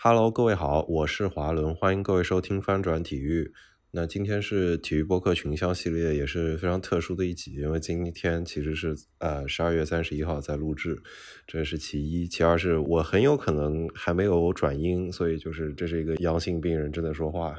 Hello，各位好，我是华伦，欢迎各位收听翻转体育。那今天是体育播客群销系列，也是非常特殊的一集，因为今天其实是呃十二月三十一号在录制，这是其一，其二是我很有可能还没有转阴，所以就是这是一个阳性病人正在说话。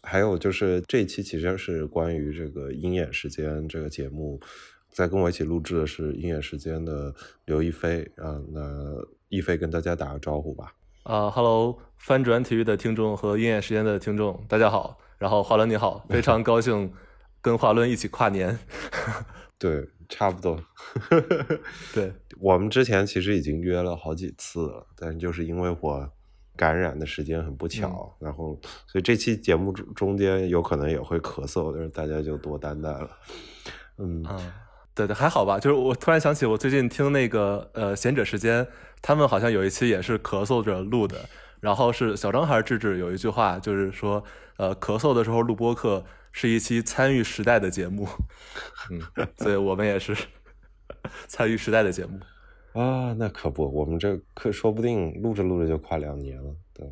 还有就是这一期其实是关于这个鹰眼时间这个节目，在跟我一起录制的是鹰眼时间的刘亦菲啊，那亦菲跟大家打个招呼吧。啊哈喽，翻转体育的听众和鹰眼时间的听众，大家好。然后华伦你好，非常高兴跟华伦一起跨年。对，差不多。对，我们之前其实已经约了好几次了，但就是因为我感染的时间很不巧，然后所以这期节目中中间有可能也会咳嗽，但是大家就多担待了。嗯，对对，还好吧。就是我突然想起，我最近听那个呃贤者时间。他们好像有一期也是咳嗽着录的，然后是小张还是智智有一句话，就是说，呃，咳嗽的时候录播客是一期参与时代的节目，嗯，所以我们也是参与时代的节目。啊，那可不，我们这可说不定录着录着就快两年了，对，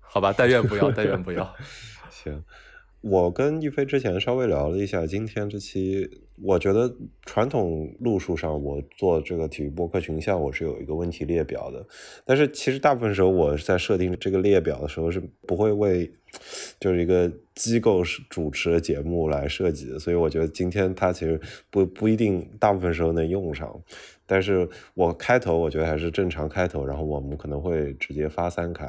好吧，但愿不要，但愿不要，行。我跟一飞之前稍微聊了一下，今天这期我觉得传统路数上，我做这个体育播客群像，我是有一个问题列表的。但是其实大部分时候我在设定这个列表的时候，是不会为就是一个机构主持的节目来设计的。所以我觉得今天它其实不不一定大部分时候能用上。但是我开头我觉得还是正常开头，然后我们可能会直接发三开。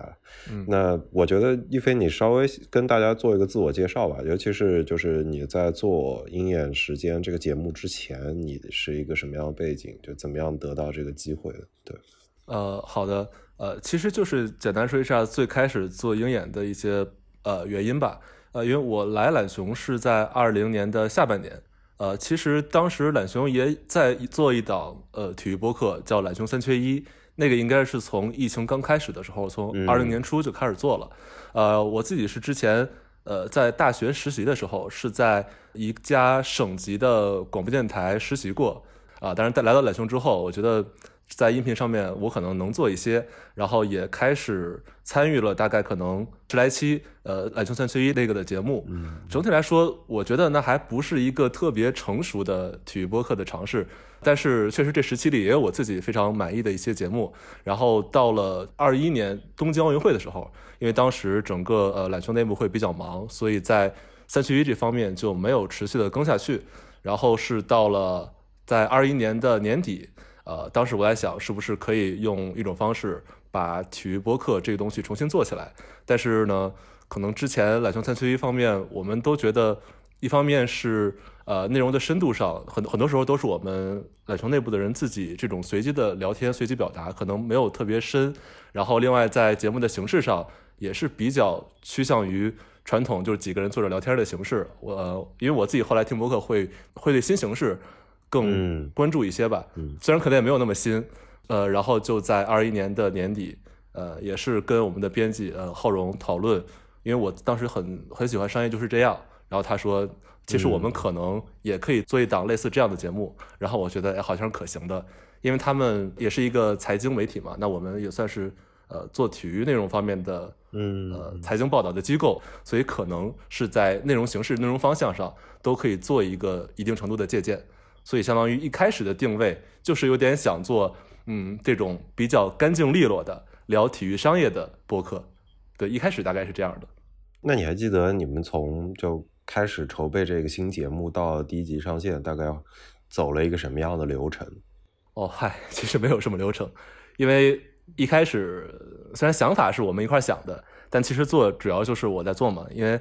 嗯，那我觉得一飞你稍微跟大家做一个自我介绍吧，尤其是就是你在做鹰眼时间这个节目之前，你是一个什么样的背景，就怎么样得到这个机会的？对，呃，好的，呃，其实就是简单说一下最开始做鹰眼的一些呃原因吧。呃，因为我来懒熊是在二零年的下半年。呃，其实当时懒熊也在做一档呃体育播客，叫懒熊三缺一。那个应该是从疫情刚开始的时候，从二零年初就开始做了。呃，我自己是之前呃在大学实习的时候，是在一家省级的广播电台实习过啊。但是在来到懒熊之后，我觉得。在音频上面，我可能能做一些，然后也开始参与了大概可能十来期，呃，篮球三缺一那个的节目。嗯，整体来说，我觉得那还不是一个特别成熟的体育播客的尝试，但是确实这十期里也有我自己非常满意的一些节目。然后到了二一年东京奥运会的时候，因为当时整个呃篮球内部会比较忙，所以在三缺一这方面就没有持续的更下去。然后是到了在二一年的年底。呃，当时我在想，是不是可以用一种方式把体育播客这个东西重新做起来？但是呢，可能之前懒熊三缺一方面，我们都觉得，一方面是呃内容的深度上，很很多时候都是我们懒熊内部的人自己这种随机的聊天、随机表达，可能没有特别深。然后另外在节目的形式上，也是比较趋向于传统，就是几个人坐着聊天的形式。我因为我自己后来听播客会会对新形式。更关注一些吧，虽然可能也没有那么新，呃，然后就在二一年的年底，呃，也是跟我们的编辑呃浩荣讨论，因为我当时很很喜欢商业就是这样，然后他说，其实我们可能也可以做一档类似这样的节目，然后我觉得好像是可行的，因为他们也是一个财经媒体嘛，那我们也算是呃做体育内容方面的，嗯，呃财经报道的机构，所以可能是在内容形式、内容方向上都可以做一个一定程度的借鉴。所以，相当于一开始的定位就是有点想做，嗯，这种比较干净利落的聊体育商业的播客。对，一开始大概是这样的。那你还记得你们从就开始筹备这个新节目到第一集上线，大概走了一个什么样的流程？哦，嗨，其实没有什么流程，因为一开始虽然想法是我们一块想的，但其实做主要就是我在做嘛。因为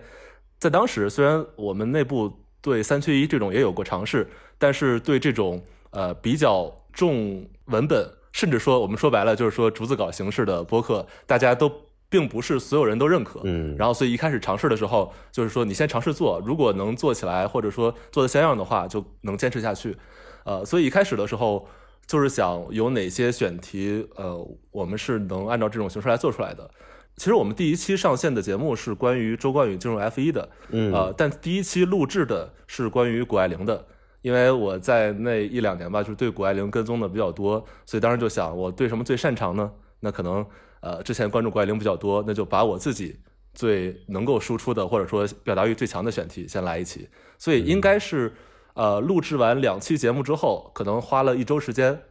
在当时，虽然我们内部对三缺一这种也有过尝试。但是对这种呃比较重文本，甚至说我们说白了就是说逐字稿形式的播客，大家都并不是所有人都认可。嗯，然后所以一开始尝试的时候，就是说你先尝试做，如果能做起来，或者说做的像样的话，就能坚持下去。呃，所以一开始的时候就是想有哪些选题，呃，我们是能按照这种形式来做出来的。其实我们第一期上线的节目是关于周冠宇进入 F 一的，嗯，呃，但第一期录制的是关于谷爱凌的。因为我在那一两年吧，就是对谷爱凌跟踪的比较多，所以当时就想，我对什么最擅长呢？那可能，呃，之前关注谷爱凌比较多，那就把我自己最能够输出的，或者说表达欲最强的选题先来一期。所以应该是呃，录制完两期节目之后，可能花了一周时间，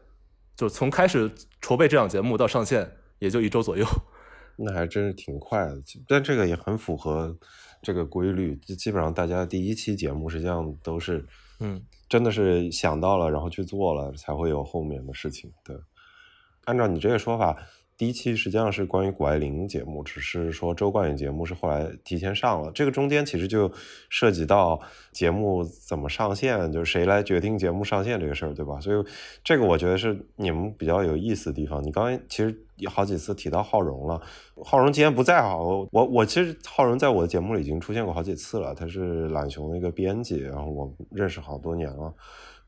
就从开始筹备这档节目到上线，也就一周左右。那还真是挺快的，但这个也很符合这个规律。就基本上大家第一期节目实际上都是，嗯，真的是想到了，然后去做了，才会有后面的事情。对，按照你这个说法。第一期实际上是关于谷爱凌节目，只是说周冠宇节目是后来提前上了。这个中间其实就涉及到节目怎么上线，就是谁来决定节目上线这个事儿，对吧？所以这个我觉得是你们比较有意思的地方。你刚才其实有好几次提到浩荣了，浩荣今天不在哈，我我其实浩荣在我的节目里已经出现过好几次了，他是懒熊的一个编辑，然后我认识好多年了。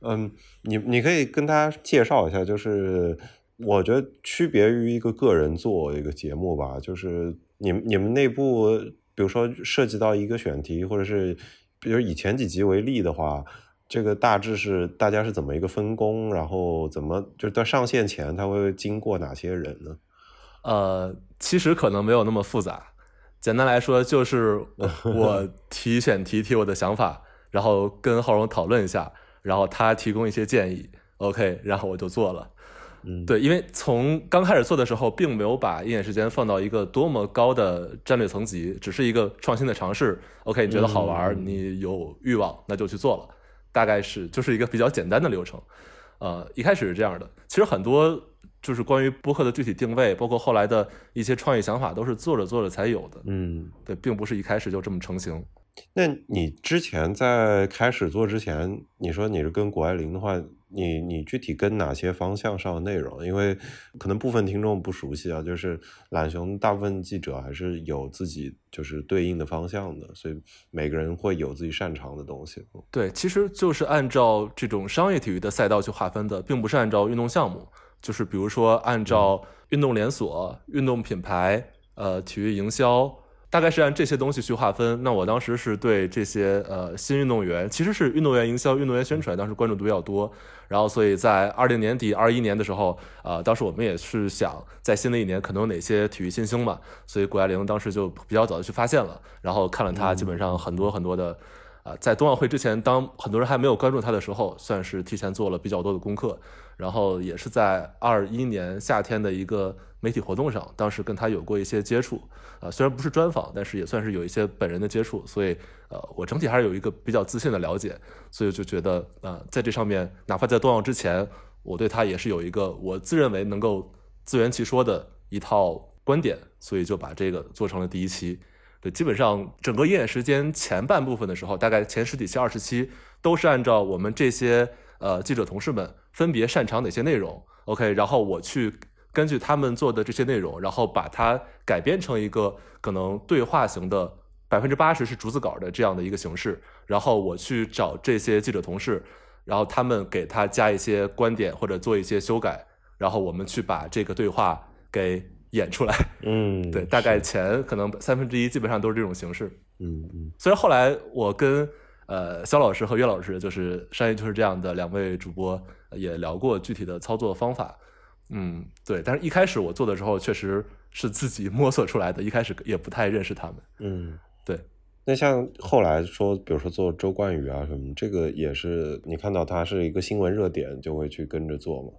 嗯，你你可以跟大家介绍一下，就是。我觉得区别于一个个人做一个节目吧，就是你们你们内部，比如说涉及到一个选题，或者是比如以前几集为例的话，这个大致是大家是怎么一个分工，然后怎么就是在上线前他会经过哪些人呢？呃，其实可能没有那么复杂，简单来说就是我 提选题提我的想法，然后跟浩荣讨论一下，然后他提供一些建议，OK，然后我就做了。嗯，对，因为从刚开始做的时候，并没有把鹰眼时间放到一个多么高的战略层级，只是一个创新的尝试。OK，你觉得好玩，你有欲望，那就去做了。大概是就是一个比较简单的流程。呃，一开始是这样的。其实很多就是关于播客的具体定位，包括后来的一些创意想法，都是做着做着才有的。嗯，对，并不是一开始就这么成型。那你之前在开始做之前，你说你是跟谷爱凌的话？你你具体跟哪些方向上的内容？因为可能部分听众不熟悉啊，就是懒熊大部分记者还是有自己就是对应的方向的，所以每个人会有自己擅长的东西。对，其实就是按照这种商业体育的赛道去划分的，并不是按照运动项目，就是比如说按照运动连锁、运动品牌、呃体育营销。大概是按这些东西去划分。那我当时是对这些呃新运动员，其实是运动员营销、运动员宣传，当时关注度比较多。然后，所以在二零年底、二一年的时候，呃，当时我们也是想在新的一年可能有哪些体育新星嘛。所以谷爱凌当时就比较早的去发现了，然后看了他基本上很多很多的，啊，在冬奥会之前，当很多人还没有关注他的时候，算是提前做了比较多的功课。然后也是在二一年夏天的一个媒体活动上，当时跟他有过一些接触。啊，虽然不是专访，但是也算是有一些本人的接触，所以呃，我整体还是有一个比较自信的了解，所以就觉得呃，在这上面，哪怕在冬奥之前，我对他也是有一个我自认为能够自圆其说的一套观点，所以就把这个做成了第一期。对，基本上整个鹰眼时间前半部分的时候，大概前十几期、二十期都是按照我们这些呃记者同事们分别擅长哪些内容，OK，然后我去。根据他们做的这些内容，然后把它改编成一个可能对话型的百分之八十是逐字稿的这样的一个形式，然后我去找这些记者同事，然后他们给他加一些观点或者做一些修改，然后我们去把这个对话给演出来。嗯，对，大概前可能三分之一基本上都是这种形式。嗯嗯。虽然后来我跟呃肖老师和岳老师，就是商业就是这样的两位主播也聊过具体的操作方法。嗯，对，但是一开始我做的时候，确实是自己摸索出来的，一开始也不太认识他们。嗯，对。那像后来说，比如说做周冠宇啊什么，这个也是你看到他是一个新闻热点，就会去跟着做吗？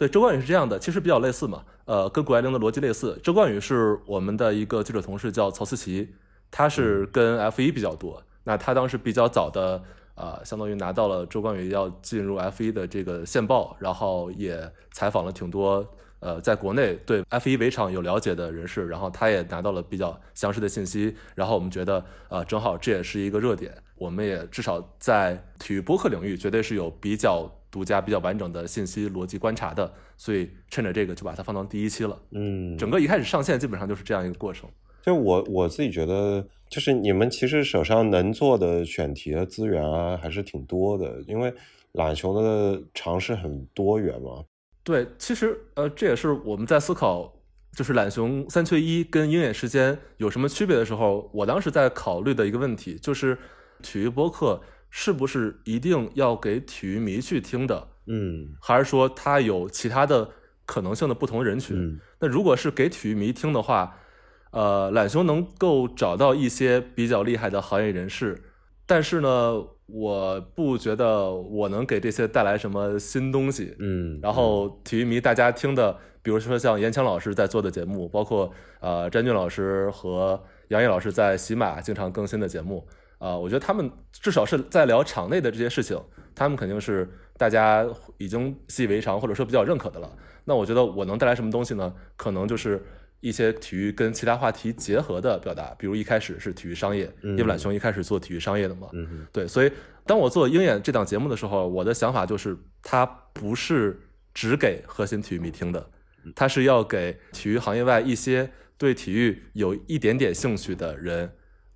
对，周冠宇是这样的，其实比较类似嘛，呃，跟谷爱凌的逻辑类似。周冠宇是我们的一个记者同事，叫曹思琪，他是跟 F 一比较多。那他当时比较早的。啊，相当于拿到了周冠宇要进入 F 一的这个线报，然后也采访了挺多呃，在国内对 F 一围场有了解的人士，然后他也拿到了比较详实的信息，然后我们觉得呃，正好这也是一个热点，我们也至少在体育播客领域绝对是有比较独家、比较完整的信息逻辑观察的，所以趁着这个就把它放到第一期了。嗯，整个一开始上线基本上就是这样一个过程。就我我自己觉得，就是你们其实手上能做的选题的资源啊，还是挺多的。因为懒熊的尝试很多元嘛。对，其实呃，这也是我们在思考，就是懒熊三缺一跟鹰眼时间有什么区别的时候，我当时在考虑的一个问题，就是体育播客是不是一定要给体育迷去听的？嗯，还是说它有其他的？可能性的不同人群。嗯那如果是给体育迷听的话，呃，懒熊能够找到一些比较厉害的行业人士，但是呢，我不觉得我能给这些带来什么新东西。嗯，然后体育迷大家听的，比如说像严强老师在做的节目，包括呃詹俊老师和杨毅老师在喜马经常更新的节目，啊、我觉得他们至少是在聊场内的这些事情，他们肯定是大家已经习以为常或者说比较认可的了。那我觉得我能带来什么东西呢？可能就是一些体育跟其他话题结合的表达，比如一开始是体育商业，因为懒熊一开始做体育商业的嘛，嗯对，所以当我做鹰眼这档节目的时候，我的想法就是，它不是只给核心体育迷听的，它是要给体育行业外一些对体育有一点点兴趣的人，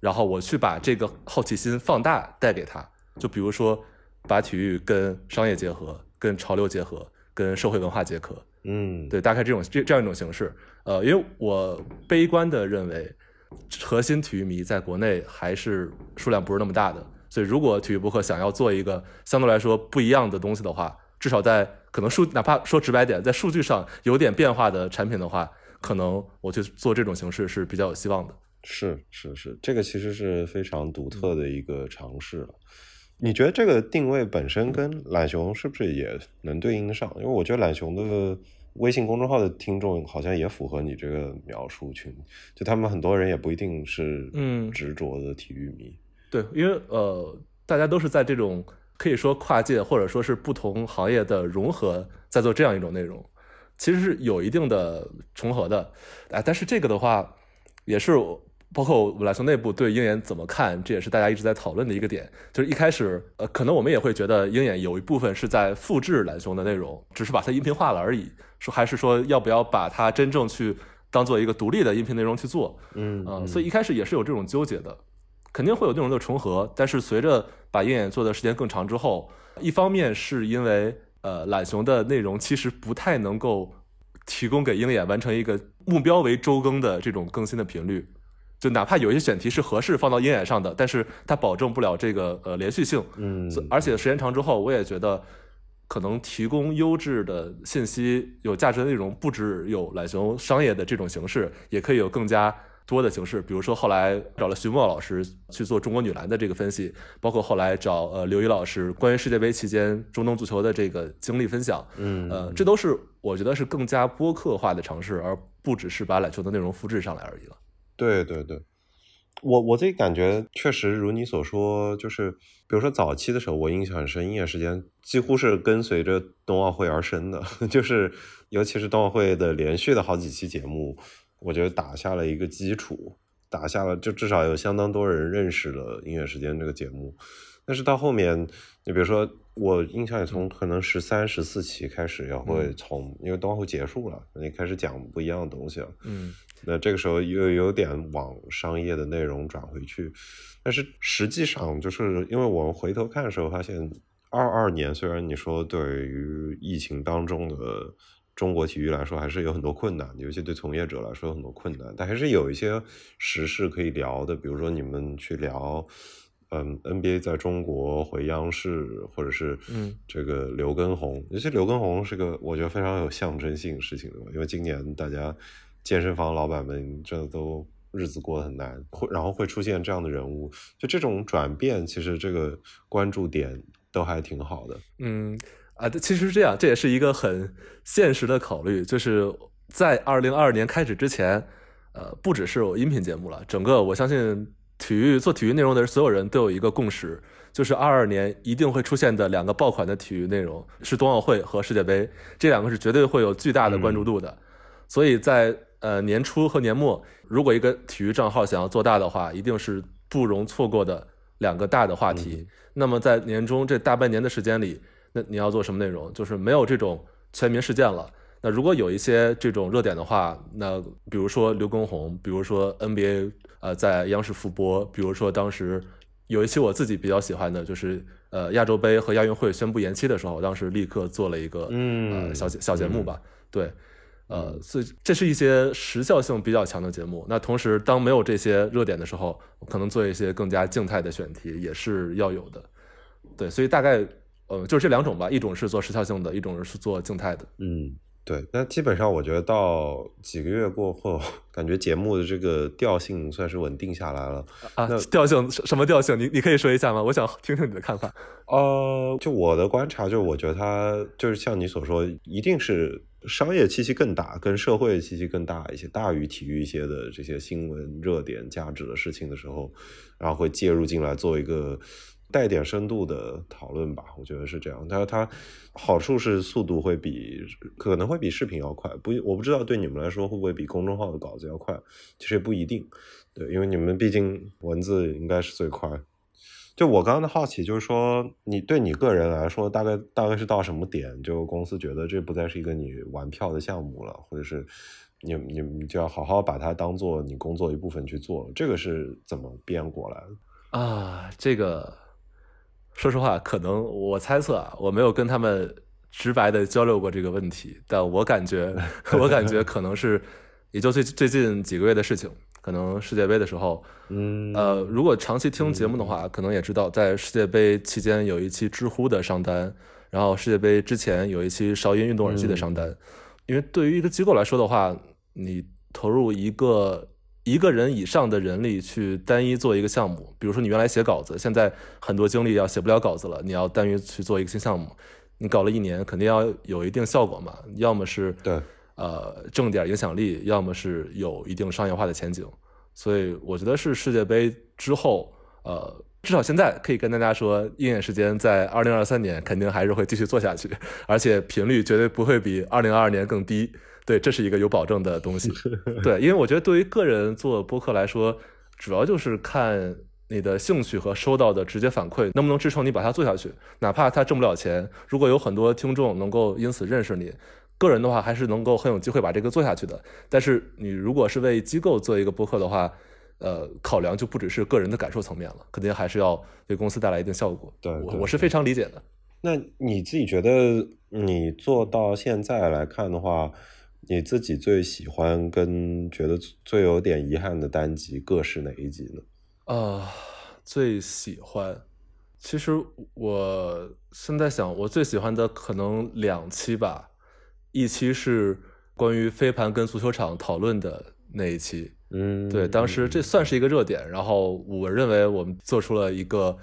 然后我去把这个好奇心放大带给他。就比如说，把体育跟商业结合，跟潮流结合，跟社会文化结合，嗯，对，大概这种这这样一种形式。呃，因为我悲观的认为，核心体育迷在国内还是数量不是那么大的，所以如果体育博客想要做一个相对来说不一样的东西的话，至少在可能数哪怕说直白点，在数据上有点变化的产品的话，可能我去做这种形式是比较有希望的。是是是，这个其实是非常独特的一个尝试了。你觉得这个定位本身跟懒熊是不是也能对应得上？因为我觉得懒熊的微信公众号的听众好像也符合你这个描述群，就他们很多人也不一定是嗯执着的体育迷。对，因为呃，大家都是在这种可以说跨界或者说是不同行业的融合，在做这样一种内容，其实是有一定的重合的。哎，但是这个的话，也是包括我们来说内部对鹰眼怎么看，这也是大家一直在讨论的一个点。就是一开始，呃，可能我们也会觉得鹰眼有一部分是在复制蓝熊的内容，只是把它音频化了而已。说还是说要不要把它真正去当做一个独立的音频内容去做？嗯啊、所以一开始也是有这种纠结的，肯定会有内容的重合。但是随着把鹰眼做的时间更长之后，一方面是因为呃懒熊的内容其实不太能够提供给鹰眼完成一个目标为周更的这种更新的频率。就哪怕有一些选题是合适放到鹰眼上的，但是它保证不了这个呃连续性。嗯所而且时间长之后，我也觉得可能提供优质的信息、有价值的内容，不只有懒熊商业的这种形式，也可以有更加多的形式。比如说后来找了徐墨老师去做中国女篮的这个分析，包括后来找呃刘宇老师关于世界杯期间中东足球的这个经历分享。嗯呃，这都是我觉得是更加播客化的尝试，而不只是把篮球的内容复制上来而已了。对对对，我我自己感觉确实如你所说，就是比如说早期的时候，我印象很深，音乐时间几乎是跟随着冬奥会而生的，就是尤其是冬奥会的连续的好几期节目，我觉得打下了一个基础，打下了就至少有相当多人认识了音乐时间这个节目。但是到后面，你比如说，我印象也从可能十三、十四期开始，也会从、因为冬奥会结束了，你开始讲不一样的东西了。嗯那这个时候又有点往商业的内容转回去，但是实际上就是因为我们回头看的时候发现，二二年虽然你说对于疫情当中的中国体育来说还是有很多困难，尤其对从业者来说有很多困难，但还是有一些时事可以聊的，比如说你们去聊。嗯，NBA 在中国回央视，或者是嗯这个刘畊宏，尤其刘畊宏是个我觉得非常有象征性事情的，因为今年大家健身房老板们真的都日子过得很难，会然后会出现这样的人物，就这种转变，其实这个关注点都还挺好的。嗯啊，其实是这样，这也是一个很现实的考虑，就是在二零二二年开始之前，呃，不只是我音频节目了，整个我相信体育做体育内容的所有人都有一个共识，就是二二年一定会出现的两个爆款的体育内容是冬奥会和世界杯，这两个是绝对会有巨大的关注度的。所以在呃年初和年末，如果一个体育账号想要做大的话，一定是不容错过的两个大的话题。那么在年终这大半年的时间里，那你要做什么内容？就是没有这种全民事件了。那如果有一些这种热点的话，那比如说刘畊宏，比如说 NBA 呃在央视复播，比如说当时有一期我自己比较喜欢的，就是呃亚洲杯和亚运会宣布延期的时候，当时立刻做了一个嗯呃小节小节目吧，对。呃，所以这是一些时效性比较强的节目。那同时，当没有这些热点的时候，可能做一些更加静态的选题也是要有的。对，所以大概呃就是这两种吧，一种是做时效性的，一种是做静态的。嗯对，那基本上我觉得到几个月过后，感觉节目的这个调性算是稳定下来了。啊，调性什么调性？你你可以说一下吗？我想听听你的看法。呃，就我的观察，就是我觉得它就是像你所说，一定是商业气息更大，跟社会气息更大一些，大于体育一些的这些新闻热点价值的事情的时候，然后会介入进来做一个。带点深度的讨论吧，我觉得是这样。但是它好处是速度会比可能会比视频要快，不，我不知道对你们来说会不会比公众号的稿子要快，其实也不一定。对，因为你们毕竟文字应该是最快。就我刚刚的好奇就是说，你对你个人来说，大概大概是到什么点，就公司觉得这不再是一个你玩票的项目了，或者是你你你就要好好把它当做你工作一部分去做，这个是怎么变过来的啊？这个。说实话，可能我猜测啊，我没有跟他们直白的交流过这个问题，但我感觉，我感觉可能是，也就最最近几个月的事情，可能世界杯的时候，嗯，呃，如果长期听节目的话，可能也知道，在世界杯期间有一期知乎的商单，然后世界杯之前有一期韶音运动耳机的商单，因为对于一个机构来说的话，你投入一个。一个人以上的人力去单一做一个项目，比如说你原来写稿子，现在很多精力要写不了稿子了，你要单于去做一个新项目，你搞了一年，肯定要有一定效果嘛，要么是对，呃，挣点影响力，要么是有一定商业化的前景，所以我觉得是世界杯之后，呃，至少现在可以跟大家说，鹰眼时间在二零二三年肯定还是会继续做下去，而且频率绝对不会比二零二二年更低。对，这是一个有保证的东西。对，因为我觉得对于个人做播客来说，主要就是看你的兴趣和收到的直接反馈能不能支撑你把它做下去。哪怕它挣不了钱，如果有很多听众能够因此认识你，个人的话还是能够很有机会把这个做下去的。但是你如果是为机构做一个播客的话，呃，考量就不只是个人的感受层面了，肯定还是要对公司带来一定效果。对，我我是非常理解的。那你自己觉得你做到现在来看的话？你自己最喜欢跟觉得最有点遗憾的单集各是哪一集呢？啊，最喜欢，其实我现在想，我最喜欢的可能两期吧，一期是关于飞盘跟足球场讨论的那一期，嗯，对，当时这算是一个热点，然后我认为我们做出了一个，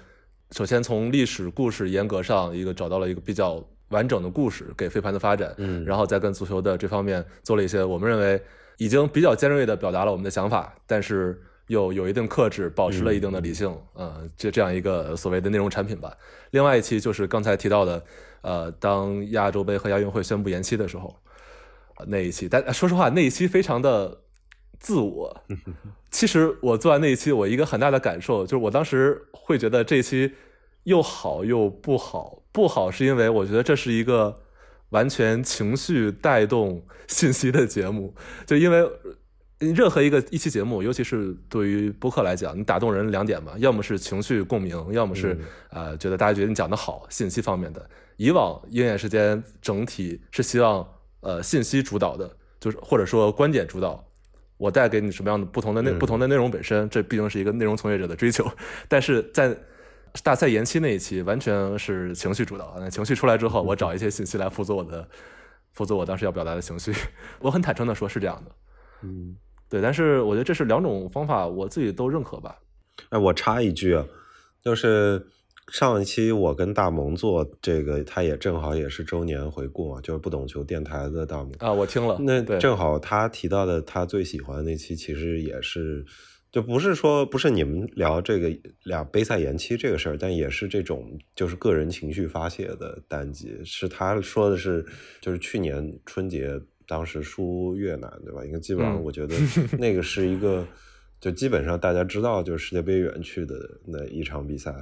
首先从历史故事严格上一个找到了一个比较。完整的故事给飞盘的发展，嗯，然后再跟足球的这方面做了一些我们认为已经比较尖锐的表达了我们的想法，但是又有一定克制，保持了一定的理性，嗯，这这样一个所谓的内容产品吧。另外一期就是刚才提到的，呃，当亚洲杯和亚运会宣布延期的时候，那一期，但说实话，那一期非常的自我。其实我做完那一期，我一个很大的感受就是，我当时会觉得这一期又好又不好。不好是因为我觉得这是一个完全情绪带动信息的节目，就因为任何一个一期节目，尤其是对于播客来讲，你打动人两点嘛，要么是情绪共鸣，要么是呃觉得大家觉得你讲的好，信息方面的。以往鹰眼时间整体是希望呃信息主导的，就是或者说观点主导，我带给你什么样的不同的内不同的内容本身，这毕竟是一个内容从业者的追求，但是在。大赛延期那一期完全是情绪主导，那情绪出来之后，我找一些信息来辅佐我的，辅佐我当时要表达的情绪。我很坦诚的说，是这样的。嗯，对，但是我觉得这是两种方法，我自己都认可吧。哎，我插一句，就是上一期我跟大萌做这个，他也正好也是周年回顾嘛，就是不懂球电台的大萌啊，我听了，那正好他提到的他最喜欢的那期，其实也是。就不是说不是你们聊这个俩杯赛延期这个事儿，但也是这种就是个人情绪发泄的单集。是他说的是，就是去年春节当时输越南，对吧？因为基本上我觉得 那个是一个，就基本上大家知道就是世界杯远去的那一场比赛，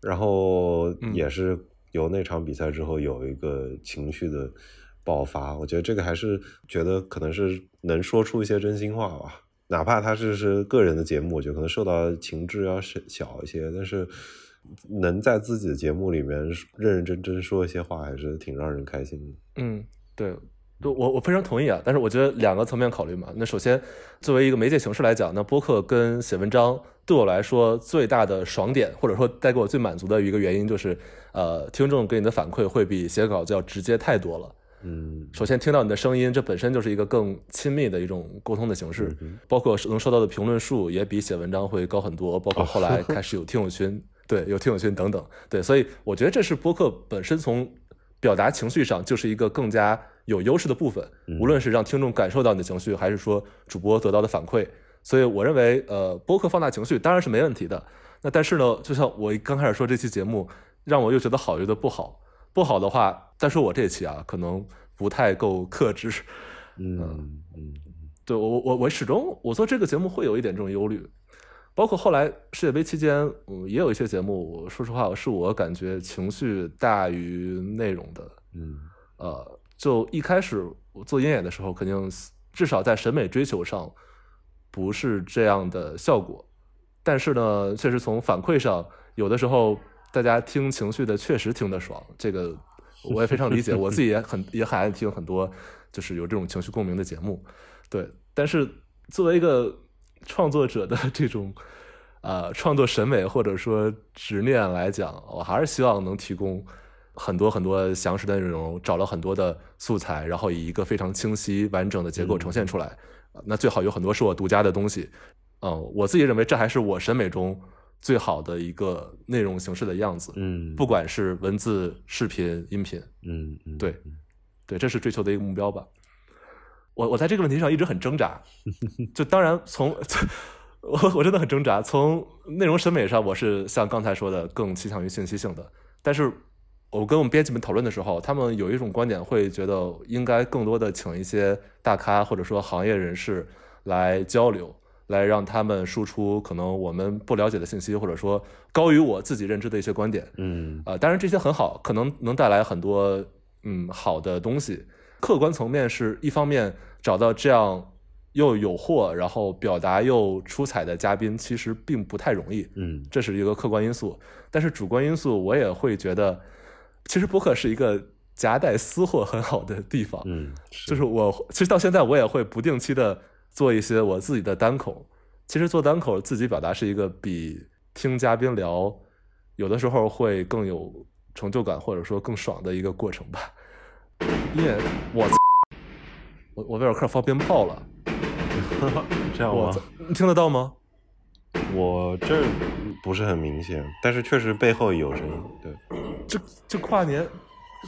然后也是由那场比赛之后有一个情绪的爆发。我觉得这个还是觉得可能是能说出一些真心话吧。哪怕他是是个人的节目，我觉得可能受到情致要小小一些，但是能在自己的节目里面认认真真说一些话，还是挺让人开心的。嗯，对，我我非常同意啊。但是我觉得两个层面考虑嘛。那首先，作为一个媒介形式来讲，那播客跟写文章对我来说最大的爽点，或者说带给我最满足的一个原因，就是呃，听众给你的反馈会比写稿子要直接太多了。嗯，首先听到你的声音，这本身就是一个更亲密的一种沟通的形式，包括能收到的评论数也比写文章会高很多，包括后来 开始有听友群，对，有听友群等等，对，所以我觉得这是播客本身从表达情绪上就是一个更加有优势的部分，无论是让听众感受到你的情绪，还是说主播得到的反馈，所以我认为，呃，播客放大情绪当然是没问题的。那但是呢，就像我刚开始说这期节目，让我又觉得好，又觉得不好。不好的话，再说我这期啊，可能不太够克制。嗯嗯，对我我我始终我做这个节目会有一点这种忧虑，包括后来世界杯期间，嗯，也有一些节目，说实话是我感觉情绪大于内容的。嗯，呃，就一开始我做鹰眼的时候，肯定至少在审美追求上不是这样的效果。但是呢，确实从反馈上，有的时候大家听情绪的确实听得爽，这个 我也非常理解，我自己也很也很爱听很多就是有这种情绪共鸣的节目，对。但是作为一个创作者的 这种呃创作审美或者说执念来讲，我还是希望能提供很多很多详实的内容，找了很多的素材，然后以一个非常清晰完整的结构呈现出来。那最好有很多是我独家的东西。嗯，我自己认为这还是我审美中最好的一个内容形式的样子。嗯，不管是文字、视频、音频，嗯，对，对，这是追求的一个目标吧。我我在这个问题上一直很挣扎。就当然从 我我真的很挣扎。从内容审美上，我是像刚才说的更倾向于信息性的。但是我跟我们编辑们讨论的时候，他们有一种观点会觉得应该更多的请一些大咖或者说行业人士来交流。来让他们输出可能我们不了解的信息，或者说高于我自己认知的一些观点。嗯，啊，当然这些很好，可能能带来很多嗯好的东西。客观层面是一方面找到这样又有货，然后表达又出彩的嘉宾，其实并不太容易。嗯，这是一个客观因素。但是主观因素，我也会觉得，其实播客是一个夹带私货很好的地方。嗯，就是我其实到现在我也会不定期的。做一些我自己的单口，其实做单口自己表达是一个比听嘉宾聊有的时候会更有成就感或者说更爽的一个过程吧。因为我我我威尔克放鞭炮了，这样吗？你听得到吗？我这不是很明显，但是确实背后有声音。对，这这跨年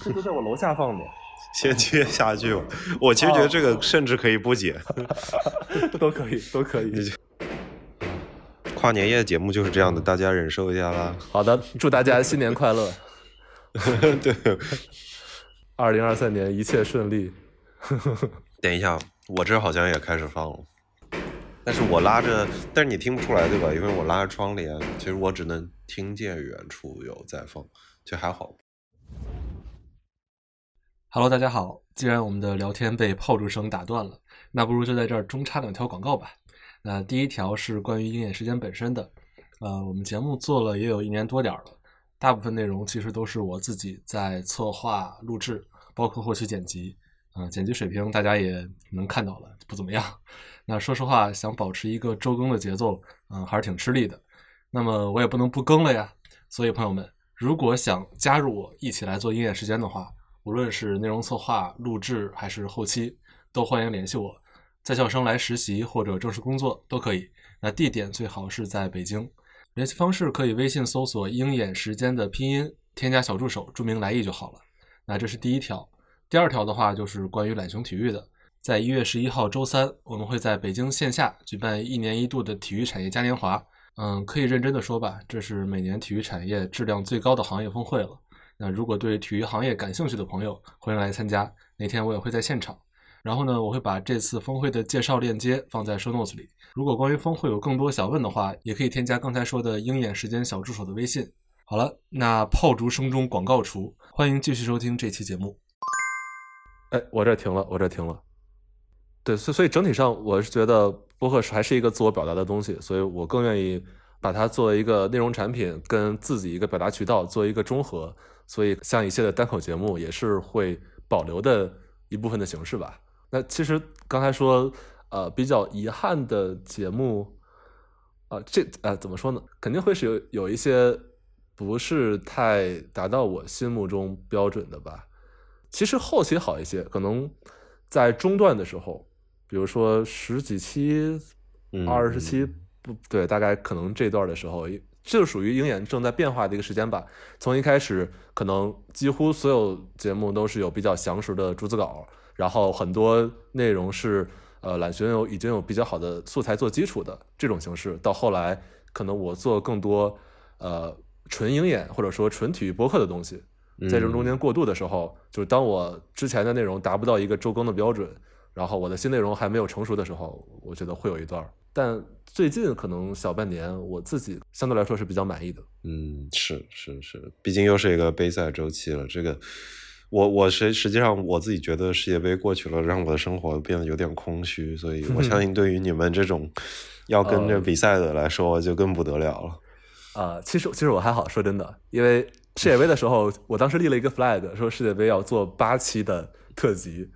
这都在我楼下放的。先接下去吧，我其实觉得这个甚至可以不剪，都可以，都可以。跨年夜节目就是这样的，大家忍受一下啦。好的，祝大家新年快乐。对，二零二三年一切顺利。等一下，我这好像也开始放了，但是我拉着，但是你听不出来对吧？因为我拉着窗帘，其实我只能听见远处有在放，就还好。Hello，大家好。既然我们的聊天被炮竹声打断了，那不如就在这儿中插两条广告吧。那第一条是关于鹰眼时间本身的。呃，我们节目做了也有一年多点儿了，大部分内容其实都是我自己在策划、录制，包括后期剪辑。嗯，剪辑水平大家也能看到了，不怎么样。那说实话，想保持一个周更的节奏，嗯，还是挺吃力的。那么我也不能不更了呀。所以朋友们，如果想加入我一起来做鹰眼时间的话，无论是内容策划、录制还是后期，都欢迎联系我。在校生来实习或者正式工作都可以。那地点最好是在北京。联系方式可以微信搜索“鹰眼时间”的拼音，添加小助手，注明来意就好了。那这是第一条。第二条的话就是关于懒熊体育的。在一月十一号周三，我们会在北京线下举办一年一度的体育产业嘉年华。嗯，可以认真的说吧，这是每年体育产业质量最高的行业峰会了。那如果对体育行业感兴趣的朋友，欢迎来参加。那天我也会在现场。然后呢，我会把这次峰会的介绍链接放在 show notes 里。如果关于峰会有更多想问的话，也可以添加刚才说的鹰眼时间小助手的微信。好了，那炮竹声中广告除，欢迎继续收听这期节目。哎，我这停了，我这停了。对，所所以整体上我是觉得播客还是一个自我表达的东西，所以我更愿意把它作为一个内容产品，跟自己一个表达渠道做一个中和。所以，像一些的单口节目也是会保留的一部分的形式吧。那其实刚才说，呃，比较遗憾的节目，啊，这呃怎么说呢？肯定会是有有一些不是太达到我心目中标准的吧。其实后期好一些，可能在中段的时候，比如说十几期、嗯二十期，不对，大概可能这段的时候，这就属于鹰眼正在变化的一个时间吧。从一开始，可能几乎所有节目都是有比较详实的逐字稿，然后很多内容是呃懒学有已经有比较好的素材做基础的这种形式，到后来可能我做更多呃纯鹰眼或者说纯体育播客的东西。在这中间过渡的时候，就是当我之前的内容达不到一个周更的标准，然后我的新内容还没有成熟的时候，我觉得会有一段。但最近可能小半年，我自己相对来说是比较满意的。嗯，是是是，毕竟又是一个杯赛周期了。这个，我我实实际上我自己觉得世界杯过去了，让我的生活变得有点空虚，所以我相信对于你们这种要跟着比赛的来说，就更不得了了。啊、其实其实我还好，说真的，因为世界杯的时候，我当时立了一个 flag，说世界杯要做八期的特辑，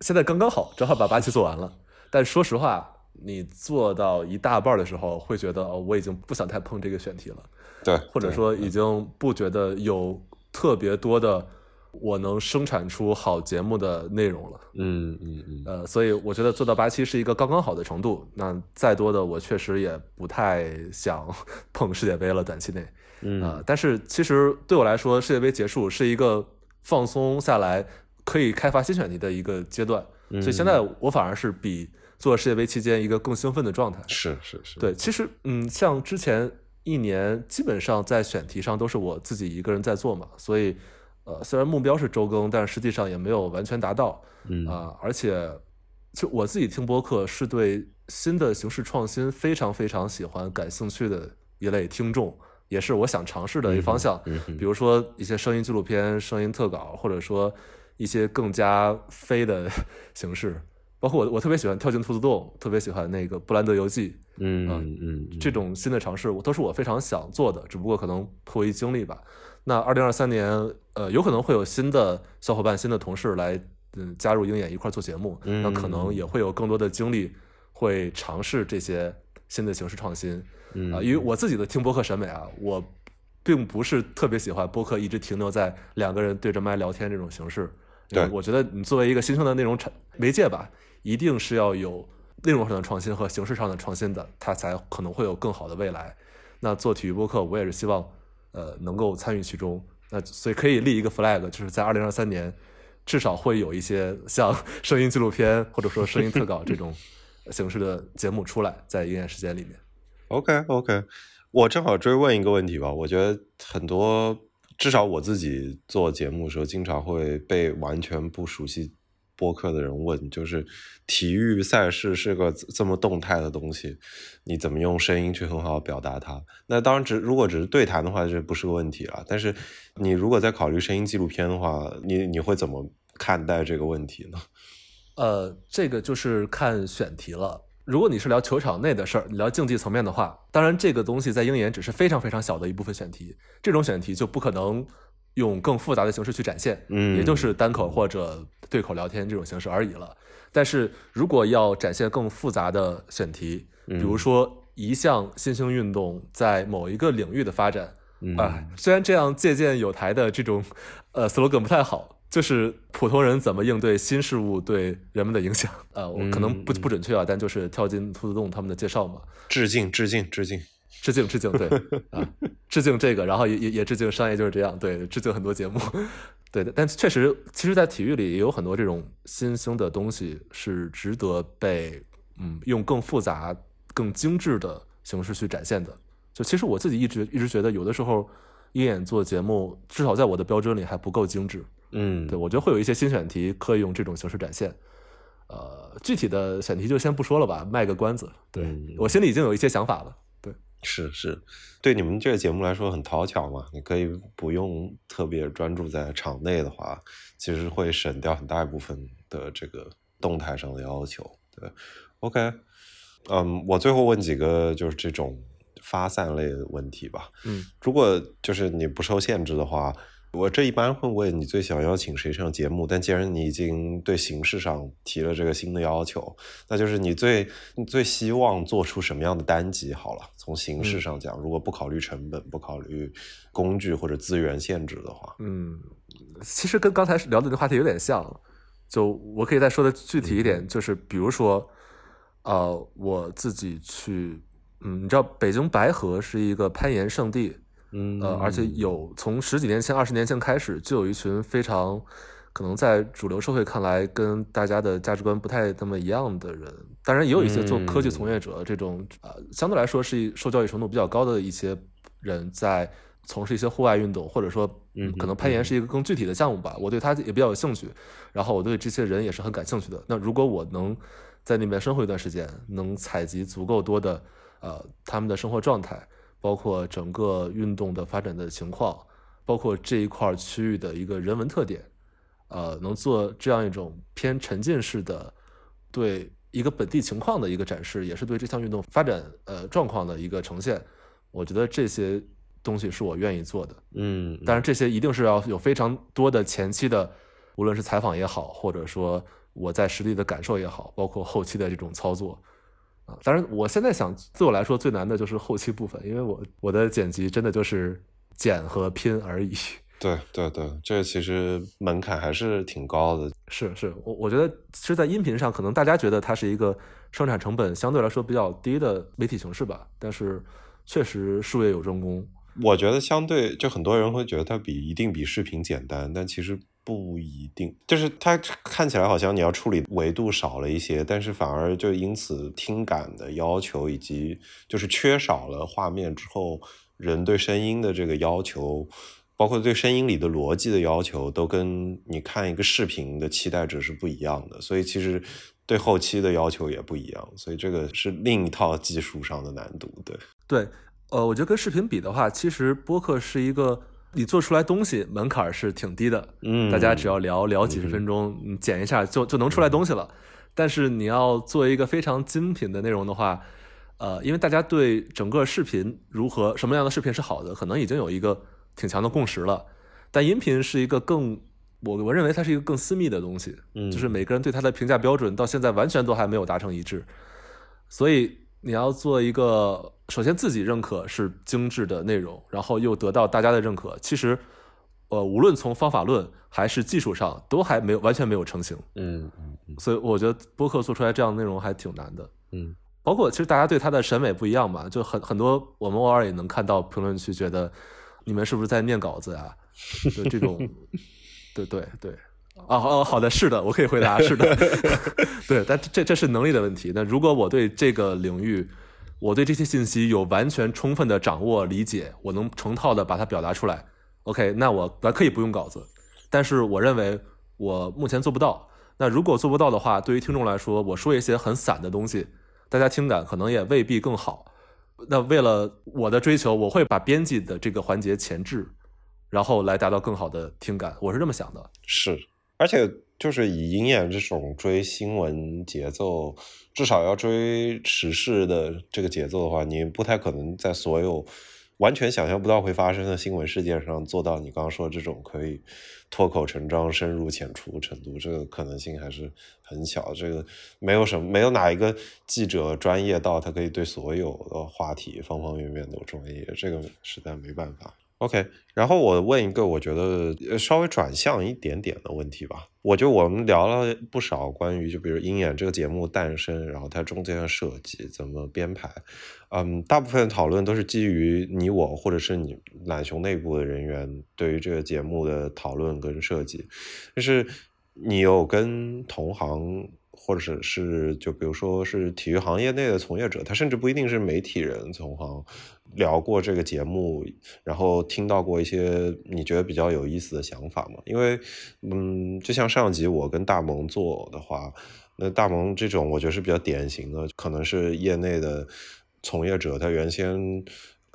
现在刚刚好，正好把八期做完了。但说实话，你做到一大半的时候，会觉得哦，我已经不想太碰这个选题了，对，或者说已经不觉得有特别多的我能生产出好节目的内容了。嗯嗯嗯，呃，所以我觉得做到八期是一个刚刚好的程度。那再多的，我确实也不太想 碰世界杯了，短期内。嗯啊、但是其实对我来说，世界杯结束是一个放松下来，可以开发新选题的一个阶段。所以现在我反而是比做世界杯期间一个更兴奋的状态。是是是，对，其实嗯，像之前一年基本上在选题上都是我自己一个人在做嘛，所以呃，虽然目标是周更，但实际上也没有完全达到。嗯啊、而且就我自己听播客是对新的形式创新非常非常喜欢、感兴趣的一类听众，也是我想尝试的一个方向。嗯比如说一些声音纪录片、声音特稿，或者说一些更加飞的 形式。包括我，我特别喜欢跳进兔子洞，特别喜欢那个布兰德游记，嗯嗯嗯，这种新的尝试，我都是我非常想做的，只不过可能迫于经历吧。那二零二三年，呃，有可能会有新的小伙伴、新的同事来，嗯，加入鹰眼一块做节目，嗯那可能也会有更多的精力会尝试这些新的形式创新。嗯啊、因为我自己的听播客审美啊，我并不是特别喜欢播客一直停留在两个人对着麦聊天这种形式。对我觉得你作为一个新生的内容产媒介吧，一定是要有内容上的创新和形式上的创新的，它才可能会有更好的未来。那做体育播客，我也是希望呃能够参与其中。那所以可以立一个 flag，就是在二零二三年，至少会有一些像 声音纪录片或者说声音特稿这种 形式的节目出来，在营业时间里面。OK OK，我正好追问一个问题吧。我觉得很多，至少我自己做节目的时候，经常会被完全不熟悉播客的人问，就是体育赛事是个这么动态的东西，你怎么用声音去很好表达它？那当然只如果只是对谈的话，这不是个问题了。但是你如果在考虑声音纪录片的话，你你会怎么看待这个问题呢？呃，这个就是看选题了。如果你是聊球场内的事儿，聊竞技层面的话，当然这个东西在鹰眼只是非常非常小的一部分选题，这种选题就不可能用更复杂的形式去展现，嗯。也就是单口或者对口聊天这种形式而已了。但是如果要展现更复杂的选题，比如说一项新兴运动在某一个领域的发展，嗯。啊，虽然这样借鉴有台的这种呃 slogan 不太好，就是普通人怎么应对新事物对人们的影响。呃，我可能不不准确啊，但就是跳进兔子洞他们的介绍嘛，致敬致敬致敬。致敬致敬，对 啊，致敬这个，然后也也也致敬商业就是这样，对，致敬很多节目，对的。但确实，其实，在体育里也有很多这种新兴的东西是值得被嗯用更复杂、更精致的形式去展现的。就其实我自己一直一直觉得，有的时候鹰眼做节目，至少在我的标准里还不够精致。嗯，对我觉得会有一些新选题可以用这种形式展现。呃，具体的选题就先不说了吧，卖个关子。对、嗯我心里已经有一些想法了。对，是是，对你们这个节目来说很讨巧嘛，你可以不用特别专注在场内的话，其实会省掉很大一部分的这个动态上的要求。对，OK，嗯，我最后问几个就是这种发散类的问题吧。嗯，如果就是你不受限制的话，我这一般会问你最想邀请谁上节目，但既然你已经对形式上提了这个新的要求，那就是你最你最希望做出什么样的单集好了。从形式上讲，如果不考虑成本、不考虑工具或者资源限制的话，嗯，其实跟刚才聊的那话题有点像。就我可以再说的具体一点，就是比如说，呃，我自己去，嗯，你知道北京白河是一个攀岩圣地。嗯，呃，而且有从十几年前、二十年前开始，就有一群非常可能在主流社会看来跟大家的价值观不太那么一样的人。当然，也有一些做科技从业者这种，呃，相对来说是受教育程度比较高的一些人在从事一些户外运动，或者说，嗯，可能攀岩是一个更具体的项目吧。我对他也比较有兴趣，然后我对这些人也是很感兴趣的。那如果我能在那边生活一段时间，能采集足够多的呃他们的生活状态。包括整个运动的发展的情况，包括这一块区域的一个人文特点，呃，能做这样一种偏沉浸式的对一个本地情况的一个展示，也是对这项运动发展呃状况的一个呈现。我觉得这些东西是我愿意做的。嗯，但是这些一定是要有非常多的前期的，无论是采访也好，或者说我在实地的感受也好，包括后期的这种操作。当然，我现在想，对我来说最难的就是后期部分，因为我我的剪辑真的就是剪和拼而已。对对对，这其实门槛还是挺高的。是是，我我觉得其实，在音频上，可能大家觉得它是一个生产成本相对来说比较低的媒体形式吧，但是确实术业有专攻。我觉得相对，就很多人会觉得它比一定比视频简单，但其实。不一定，就是它看起来好像你要处理维度少了一些，但是反而就因此听感的要求以及就是缺少了画面之后人对声音的这个要求，包括对声音里的逻辑的要求，都跟你看一个视频的期待值是不一样的，所以其实对后期的要求也不一样，所以这个是另一套技术上的难度。对对，呃，我觉得跟视频比的话，其实播客是一个。你做出来东西门槛是挺低的，嗯，大家只要聊聊几十分钟，你剪一下就就能出来东西了。但是你要做一个非常精品的内容的话，呃，因为大家对整个视频如何什么样的视频是好的，可能已经有一个挺强的共识了。但音频是一个更，我我认为它是一个更私密的东西，嗯，就是每个人对它的评价标准到现在完全都还没有达成一致，所以你要做一个。首先，自己认可是精致的内容，然后又得到大家的认可。其实，呃，无论从方法论还是技术上，都还没有完全没有成型。嗯嗯嗯。所以我觉得播客做出来这样的内容还挺难的。嗯。包括其实大家对他的审美不一样嘛，就很很多我们偶尔也能看到评论区觉得你们是不是在念稿子啊？就这种。对对对。哦哦，好的，是的，我可以回答是的。对，但这这是能力的问题。那如果我对这个领域，我对这些信息有完全充分的掌握理解，我能成套的把它表达出来。OK，那我咱可以不用稿子，但是我认为我目前做不到。那如果做不到的话，对于听众来说，我说一些很散的东西，大家听感可能也未必更好。那为了我的追求，我会把编辑的这个环节前置，然后来达到更好的听感。我是这么想的。是，而且就是以鹰眼这种追新闻节奏。至少要追时事的这个节奏的话，你不太可能在所有完全想象不到会发生的新闻事件上做到你刚刚说这种可以脱口成章、深入浅出程度，这个可能性还是很小。这个没有什么，没有哪一个记者专业到他可以对所有的话题方方面面都专业，这个实在没办法。OK，然后我问一个我觉得稍微转向一点点的问题吧。我就我们聊了不少关于就比如鹰眼这个节目诞生，然后它中间的设计怎么编排，嗯，大部分讨论都是基于你我或者是你懒熊内部的人员对于这个节目的讨论跟设计，就是你有跟同行。或者是就比如说是体育行业内的从业者，他甚至不一定是媒体人，从行聊过这个节目，然后听到过一些你觉得比较有意思的想法嘛？因为，嗯，就像上集我跟大萌做的话，那大萌这种我觉得是比较典型的，可能是业内的从业者，他原先。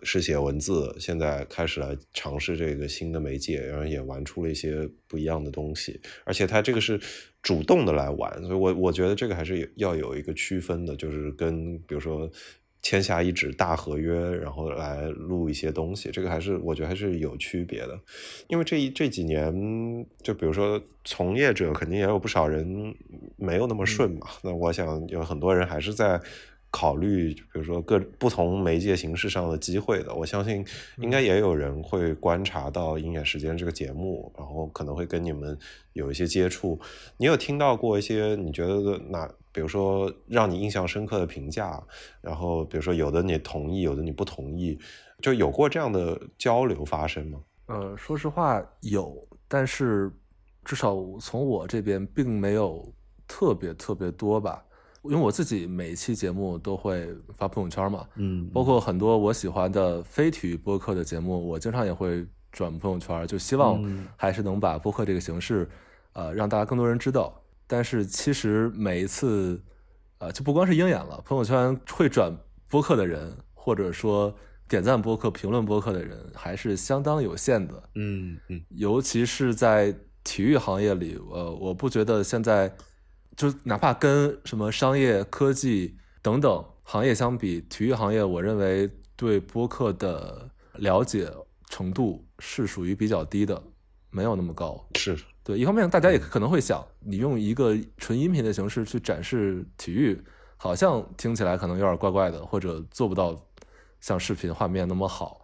是写文字，现在开始来尝试这个新的媒介，然后也玩出了一些不一样的东西，而且他这个是主动的来玩，所以我我觉得这个还是要有一个区分的，就是跟比如说签下一纸大合约，然后来录一些东西，这个还是我觉得还是有区别的。因为这一这几年，就比如说从业者肯定也有不少人没有那么顺嘛。那我想有很多人还是在考虑，比如说各不同媒介形式上的机会的。我相信应该也有人会观察到《鹰眼时间》这个节目，然后可能会跟你们有一些接触。你有听到过一些你觉得哪？比如说让你印象深刻的评价，然后比如说有的你同意，有的你不同意，就有过这样的交流发生吗？呃，说实话有，但是至少从我这边并没有特别特别多吧，因为我自己每一期节目都会发朋友圈嘛，嗯，包括很多我喜欢的非体育播客的节目，我经常也会转朋友圈，就希望还是能把播客这个形式，呃，让大家更多人知道。但是其实每一次，呃，就不光是鹰眼了，朋友圈会转播客的人，或者说点赞播客、评论播客的人，还是相当有限的。嗯嗯，尤其是在体育行业里，呃，我不觉得现在，就哪怕跟什么商业科技等等行业相比，体育行业我认为对播客的了解程度是属于比较低的，没有那么高。是。对，一方面大家也可能会想，你用一个纯音频的形式去展示体育，好像听起来可能有点怪怪的，或者做不到像视频画面那么好。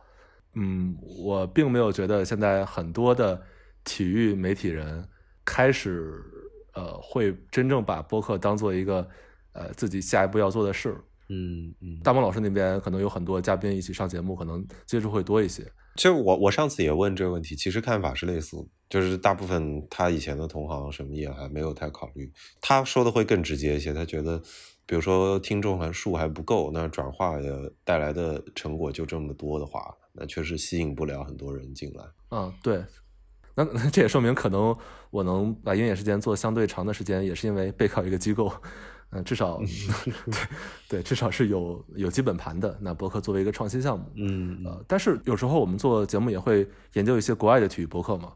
嗯，我并没有觉得现在很多的体育媒体人开始呃会真正把播客当做一个呃自己下一步要做的事。嗯嗯，大萌老师那边可能有很多嘉宾一起上节目，可能接触会多一些。其实我我上次也问这个问题，其实看法是类似。就是大部分他以前的同行什么也还没有太考虑，他说的会更直接一些。他觉得，比如说听众还数还不够，那转化的带来的成果就这么多的话，那确实吸引不了很多人进来。嗯，对。那这也说明，可能我能把鹰眼时间做相对长的时间，也是因为背靠一个机构。嗯，至少 对对，至少是有有基本盘的。那博客作为一个创新项目，嗯呃，但是有时候我们做节目也会研究一些国外的体育博客嘛。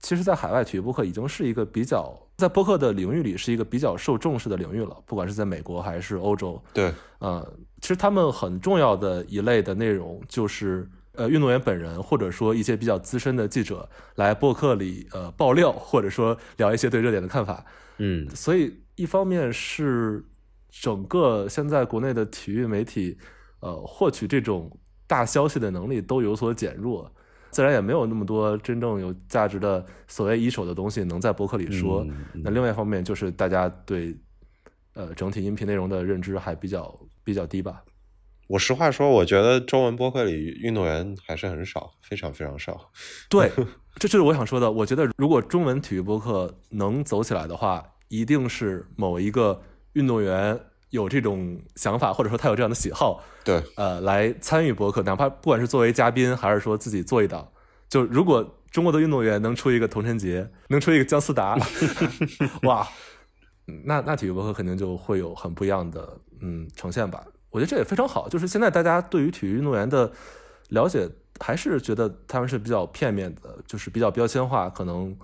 其实，在海外体育博客已经是一个比较在博客的领域里是一个比较受重视的领域了，不管是在美国还是欧洲。对，呃，其实他们很重要的一类的内容就是，呃，运动员本人或者说一些比较资深的记者来播客里呃爆料，或者说聊一些对热点的看法。嗯，所以一方面是整个现在国内的体育媒体，呃，获取这种大消息的能力都有所减弱。自然也没有那么多真正有价值的所谓一手的东西能在博客里说。那另外一方面就是大家对呃整体音频内容的认知还比较比较低吧。我实话说，我觉得中文播客里运动员还是很少，非常非常少。对，这就是我想说的。我觉得如果中文体育播客能走起来的话，一定是某一个运动员。有这种想法，或者说他有这样的喜好，对，呃，来参与播客，哪怕不管是作为嘉宾，还是说自己做一档，就如果中国的运动员能出一个童晨杰，能出一个姜思达，哇，那那体育博客肯定就会有很不一样的嗯呈现吧。我觉得这也非常好，就是现在大家对于体育运动员的了解，还是觉得他们是比较片面的，就是比较标签化，可能。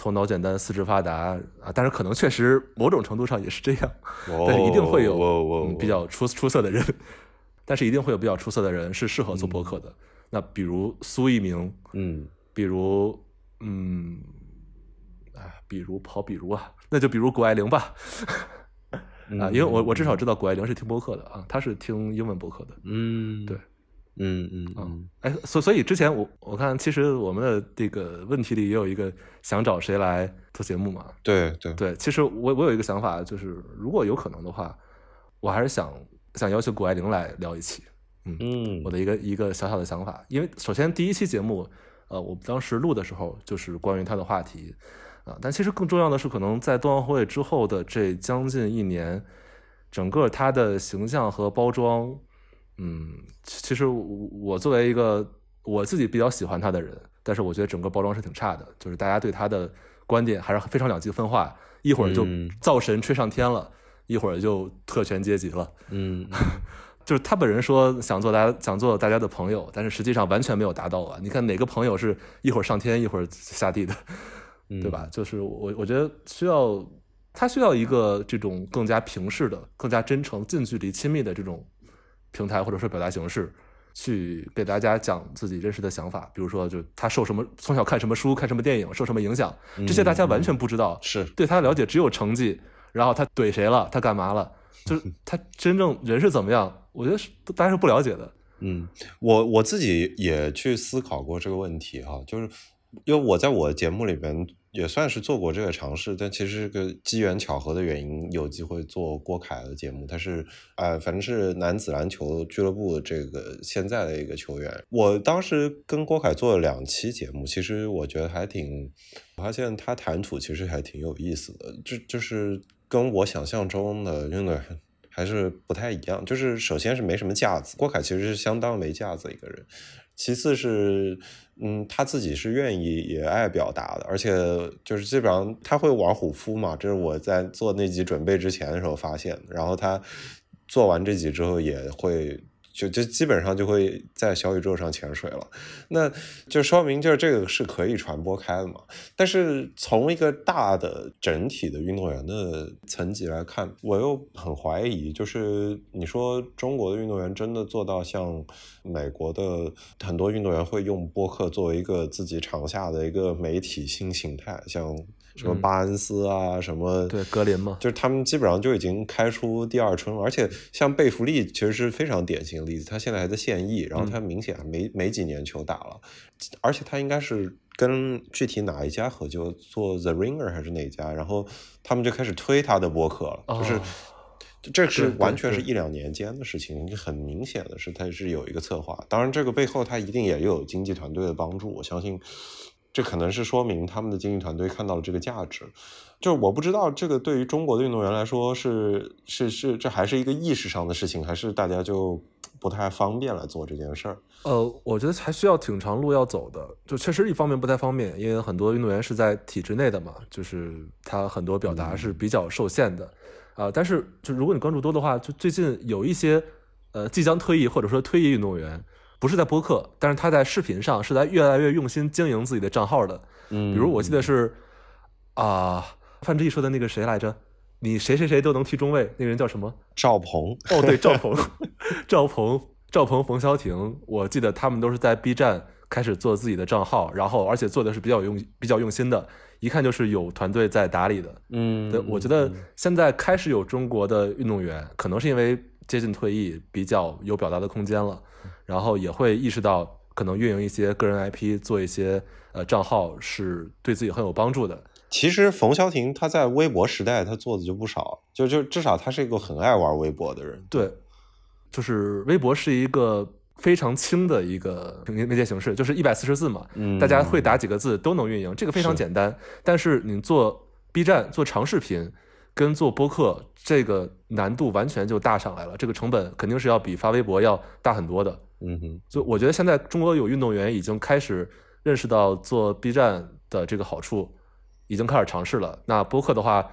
头脑简单，四肢发达啊！但是可能确实某种程度上也是这样，但是一定会有比较出出色的人，但是一定会有比较出色的人是适合做播客的。那比如苏一鸣，嗯，比如嗯，啊，比如跑，比如啊，那就比如谷爱凌吧，啊，因为我我至少知道谷爱凌是听播客的啊，她是听英文播客的，嗯，对。嗯嗯嗯，哎，所所以之前我我看，其实我们的这个问题里也有一个想找谁来做节目嘛？对对对，其实我我有一个想法，就是如果有可能的话，我还是想想邀请谷爱凌来聊一期。嗯嗯，我的一个一个小小的想法，因为首先第一期节目，呃，我当时录的时候就是关于她的话题啊，但其实更重要的是，可能在冬奥会之后的这将近一年，整个他的形象和包装。嗯，其实我作为一个我自己比较喜欢他的人，但是我觉得整个包装是挺差的，就是大家对他的观点还是非常两极分化，一会儿就造神吹上天了，一会儿就特权阶级了。嗯，就是他本人说想做大家想做大家的朋友，但是实际上完全没有达到啊！你看哪个朋友是一会儿上天一会儿下地的，对吧？就是我我觉得需要他需要一个这种更加平视的、更加真诚、近距离、亲密的这种。平台或者说表达形式，去给大家讲自己真实的想法。比如说，就他受什么从小看什么书、看什么电影，受什么影响，这些大家完全不知道。是对他的了解只有成绩，然后他怼谁了，他干嘛了，就是他真正人是怎么样，我觉得是大家是不了解的。嗯，我我自己也去思考过这个问题哈，就是因为我在我的节目里边也算是做过这个尝试，但其实是个机缘巧合的原因，有机会做郭凯的节目。他是呃，反正是男子篮球俱乐部这个现在的一个球员。我当时跟郭凯做了两期节目，其实我觉得还挺，我发现他谈吐其实还挺有意思的，就就是跟我想象中的运动员。还是不太一样，就是首先是没什么架子，郭凯其实是相当没架子一个人，其次是，嗯，他自己是愿意也爱表达的，而且就是基本上他会玩虎扑嘛，这是我在做那集准备之前的时候发现，然后他做完这集之后也会。就就基本上就会在小宇宙上潜水了，那就说明就是这个是可以传播开的嘛。但是从一个大的整体的运动员的层级来看，我又很怀疑，就是你说中国的运动员真的做到像美国的很多运动员会用播客作为一个自己场下的一个媒体新形态，像。什么巴恩斯啊，什么对格林嘛，就是他们基本上就已经开出第二春了。而且像贝弗利其实是非常典型的例子，他现在还在现役，然后他明显没没几年球打了，而且他应该是跟具体哪一家合作做 The Ringer 还是哪家，然后他们就开始推他的博客了，就是这是完全是一两年间的事情，很明显的是他是有一个策划，当然这个背后他一定也有经纪团队的帮助，我相信。这可能是说明他们的经纪团队看到了这个价值，就是我不知道这个对于中国的运动员来说是是是这还是一个意识上的事情，还是大家就不太方便来做这件事儿。呃，我觉得还需要挺长路要走的，就确实一方面不太方便，因为很多运动员是在体制内的嘛，就是他很多表达是比较受限的啊。但是就如果你关注多的话，就最近有一些呃即将退役或者说退役运动员。不是在播客，但是他在视频上是在越来越用心经营自己的账号的。嗯，比如我记得是啊，范志毅说的那个谁来着？你谁谁谁都能踢中卫，那个人叫什么？赵鹏。哦，对，赵鹏，赵鹏，赵鹏，冯潇霆。我记得他们都是在 B 站开始做自己的账号，然后而且做的是比较用比较用心的，一看就是有团队在打理的。嗯，对，我觉得现在开始有中国的运动员，可能是因为接近退役，比较有表达的空间了。然后也会意识到，可能运营一些个人 IP，做一些呃账号，是对自己很有帮助的。其实冯潇霆他在微博时代他做的就不少，就就至少他是一个很爱玩微博的人。对，就是微博是一个非常轻的一个媒媒介形式，就是一百四十字嘛，大家会打几个字都能运营，这个非常简单。但是你做 B 站做长视频。跟做播客这个难度完全就大上来了，这个成本肯定是要比发微博要大很多的。嗯哼，就我觉得现在中国有运动员已经开始认识到做 B 站的这个好处，已经开始尝试了。那播客的话，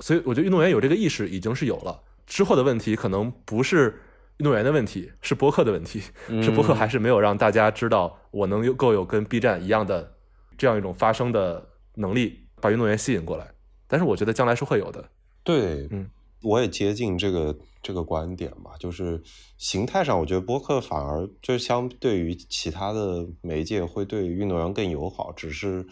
所以我觉得运动员有这个意识已经是有了。之后的问题可能不是运动员的问题，是播客的问题，是播客还是没有让大家知道我能有够有跟 B 站一样的这样一种发声的能力，把运动员吸引过来。但是我觉得将来是会有的，对，嗯，我也接近这个这个观点吧，就是形态上，我觉得播客反而就相对于其他的媒介会对运动员更友好，只是。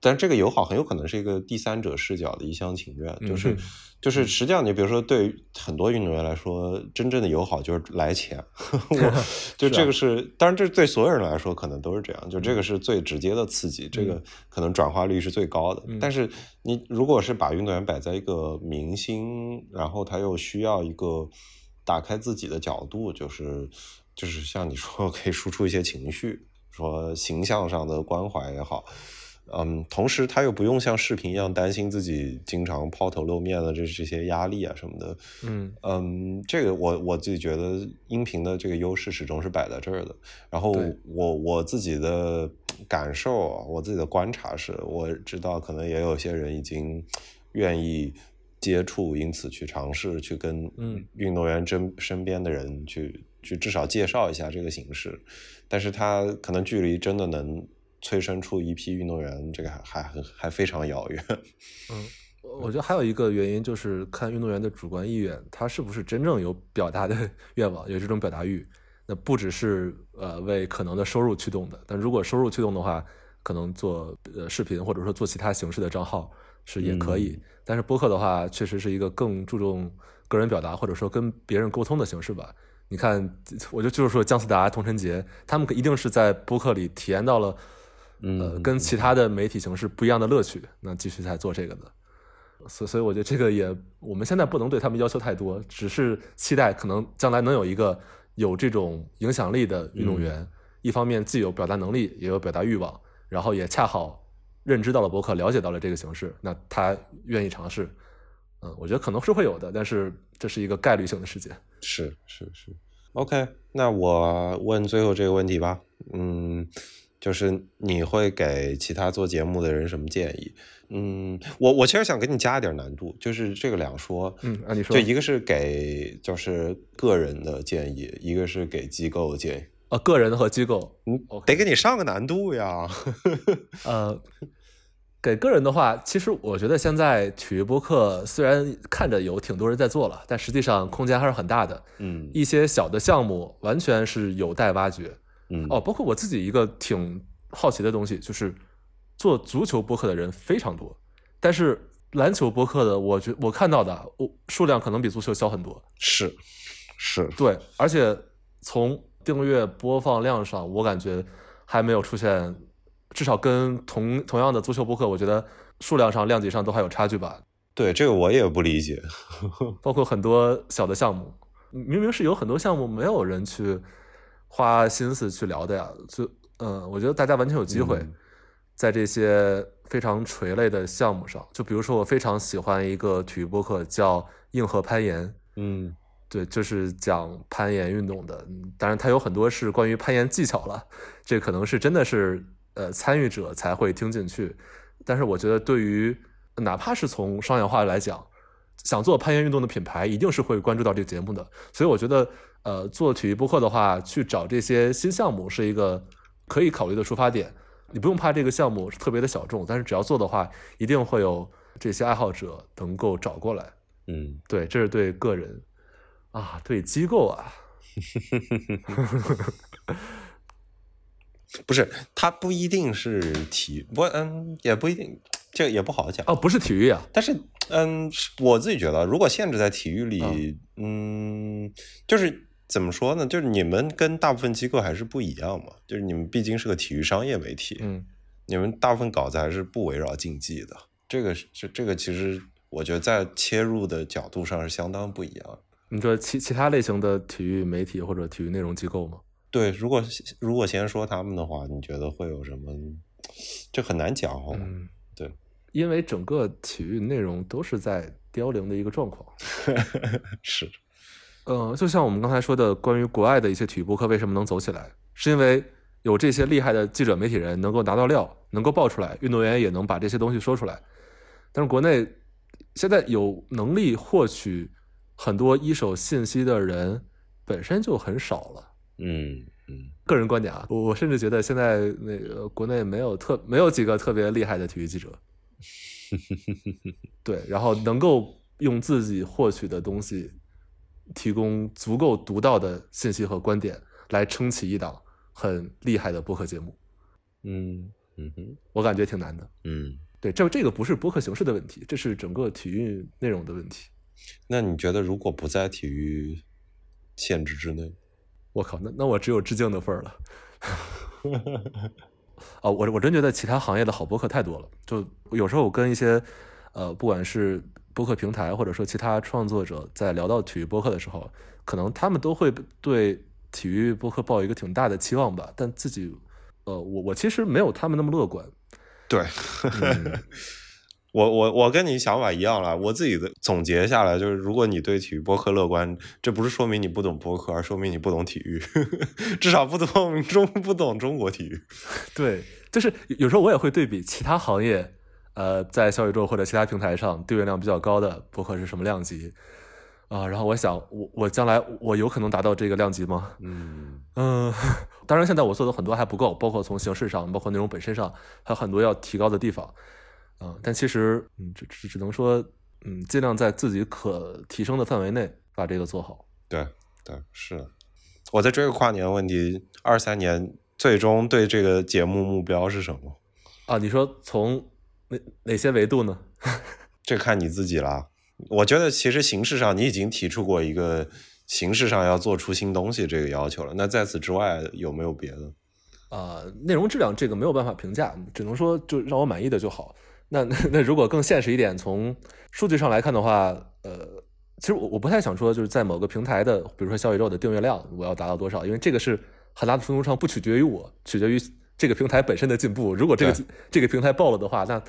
但这个友好很有可能是一个第三者视角的一厢情愿，就是就是实际上你比如说对于很多运动员来说，真正的友好就是来钱，我 就这个是，当然这对所有人来说可能都是这样，就这个是最直接的刺激，这个可能转化率是最高的。但是你如果是把运动员摆在一个明星，然后他又需要一个打开自己的角度，就是就是像你说 可以输出一些情绪，说形象上的关怀也好。嗯，同时他又不用像视频一样担心自己经常抛头露面的这这些压力啊什么的。嗯嗯，这个我我自己觉得音频的这个优势始终是摆在这儿的。然后我我自己的感受，我自己的观察是，我知道可能也有些人已经愿意接触，因此去尝试去跟运动员身身边的人去去至少介绍一下这个形式，但是他可能距离真的能。催生出一批运动员，这个还还还非常遥远。嗯，我觉得还有一个原因就是看运动员的主观意愿，他是不是真正有表达的 愿望，有这种表达欲。那不只是呃为可能的收入驱动的，但如果收入驱动的话，可能做呃视频或者说做其他形式的账号是也可以。但是播客的话，确实是一个更注重个人表达或者说跟别人沟通的形式吧。你看，我就就是说姜思达、童晨杰，他们一定是在播客里体验到了，呃，跟其他的媒体形式不一样的乐趣，那继续在做这个的。所所以，我觉得这个也，我们现在不能对他们要求太多，只是期待可能将来能有一个有这种影响力的运动员，一方面既有表达能力，也有表达欲望，然后也恰好认知到了博客，了解到了这个形式，那他愿意尝试。嗯，我觉得可能是会有的，但是这是一个概率性的事件。是是是，OK，那我问最后这个问题吧。嗯，就是你会给其他做节目的人什么建议？嗯，我我其实想给你加一点难度，就是这个两说。嗯，啊，你说。就一个是给就是个人的建议，一个是给机构的建议。啊，个人和机构，嗯，得给你上个难度呀。呃。给个人的话，其实我觉得现在体育播客虽然看着有挺多人在做了，但实际上空间还是很大的。嗯，一些小的项目完全是有待挖掘。嗯，哦，包括我自己一个挺好奇的东西，就是做足球播客的人非常多，但是篮球播客的，我觉我看到的我数量可能比足球小很多。是，是对，而且从订阅播放量上，我感觉还没有出现。至少跟同同样的足球播客，我觉得数量上、量级上都还有差距吧。对，这个我也不理解。包括很多小的项目，明明是有很多项目没有人去花心思去聊的呀。就嗯，我觉得大家完全有机会在这些非常垂类的项目上。就比如说，我非常喜欢一个体育播客叫“硬核攀岩”。嗯，对，就是讲攀岩运动的。当然，它有很多是关于攀岩技巧了。这可能是真的是。呃，参与者才会听进去，但是我觉得，对于哪怕是从商业化来讲，想做攀岩运动的品牌，一定是会关注到这个节目的。所以我觉得，呃，做体育播客的话，去找这些新项目是一个可以考虑的出发点。你不用怕这个项目是特别的小众，但是只要做的话，一定会有这些爱好者能够找过来。嗯，对，这是对个人啊，对机构啊。不是，它不一定是体育，不，嗯，也不一定，这个也不好讲哦。不是体育啊，但是，嗯，我自己觉得，如果限制在体育里，嗯，就是怎么说呢？就是你们跟大部分机构还是不一样嘛。就是你们毕竟是个体育商业媒体，嗯，你们大部分稿子还是不围绕竞技的。这个是这个，其实我觉得在切入的角度上是相当不一样。你说其其他类型的体育媒体或者体育内容机构吗？对，如果如果先说他们的话，你觉得会有什么？这很难讲哦。嗯，对，因为整个体育内容都是在凋零的一个状况。是，呃，就像我们刚才说的，关于国外的一些体育博客为什么能走起来，是因为有这些厉害的记者、媒体人能够拿到料，能够爆出来，运动员也能把这些东西说出来。但是国内现在有能力获取很多一手信息的人本身就很少了。嗯嗯，个人观点啊，我我甚至觉得现在那个国内没有特没有几个特别厉害的体育记者，对，然后能够用自己获取的东西提供足够独到的信息和观点来撑起一档很厉害的播客节目。嗯嗯哼，我感觉挺难的。嗯，对，这这个不是播客形式的问题，这是整个体育内容的问题。那你觉得如果不在体育限制之内？我靠，那那我只有致敬的份儿了。哦，我我真觉得其他行业的好播客太多了。就有时候我跟一些呃，不管是播客平台或者说其他创作者在聊到体育播客的时候，可能他们都会对体育播客抱一个挺大的期望吧。但自己呃，我我其实没有他们那么乐观。对。我我我跟你想法一样了，我自己的总结下来就是，如果你对体育播客乐观，这不是说明你不懂播客，而说明你不懂体育，至少不懂中不懂中国体育。对，就是有时候我也会对比其他行业，呃，在小宇宙或者其他平台上订阅量比较高的博客是什么量级啊？然后我想，我我将来我有可能达到这个量级吗？嗯嗯，当然现在我做的很多还不够，包括从形式上，包括内容本身上，还有很多要提高的地方。啊，但其实嗯，只只只能说嗯，尽量在自己可提升的范围内把这个做好。对对是，我在追个跨年问题，二三年最终对这个节目目标是什么？啊，你说从哪哪些维度呢？这看你自己啦。我觉得其实形式上你已经提出过一个形式上要做出新东西这个要求了。那在此之外有没有别的？啊，内容质量这个没有办法评价，只能说就让我满意的就好。那 那如果更现实一点，从数据上来看的话，呃，其实我我不太想说就是在某个平台的，比如说小宇宙的订阅量我要达到多少，因为这个是很大的程度上不取决于我，取决于这个平台本身的进步。如果这个这个平台爆了的话，那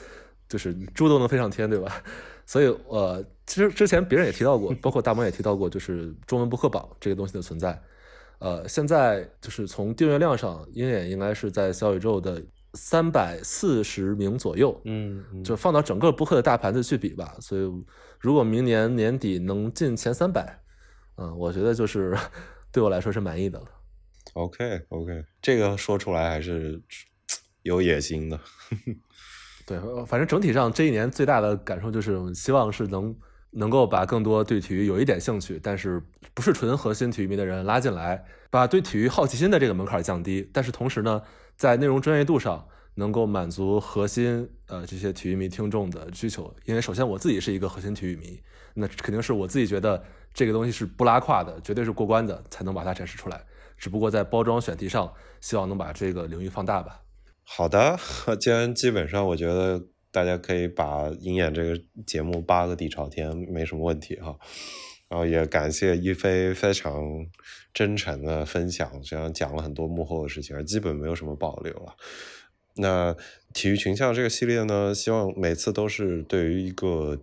就是猪都能飞上天，对吧？所以呃，其实之前别人也提到过，包括大萌也提到过，就是中文播客榜这个东西的存在。呃，现在就是从订阅量上，鹰眼应该是在小宇宙的三百四十名左右，嗯，就放到整个播客的大盘子去比吧。所以，如果明年年底能进前三百，嗯，我觉得就是 对我来说是满意的了。OK OK，这个说出来还是有野心的。对，反正整体上这一年最大的感受就是，希望是能。能够把更多对体育有一点兴趣，但是不是纯核心体育迷的人拉进来，把对体育好奇心的这个门槛降低。但是同时呢，在内容专业度上能够满足核心呃这些体育迷听众的需求。因为首先我自己是一个核心体育迷，那肯定是我自己觉得这个东西是不拉胯的，绝对是过关的，才能把它展示出来。只不过在包装选题上，希望能把这个领域放大吧。好的，既然基本上我觉得。大家可以把《鹰眼》这个节目扒个底朝天，没什么问题哈。然后也感谢一飞非常真诚的分享，这样讲了很多幕后的事情，基本没有什么保留了。那体育群像这个系列呢，希望每次都是对于一个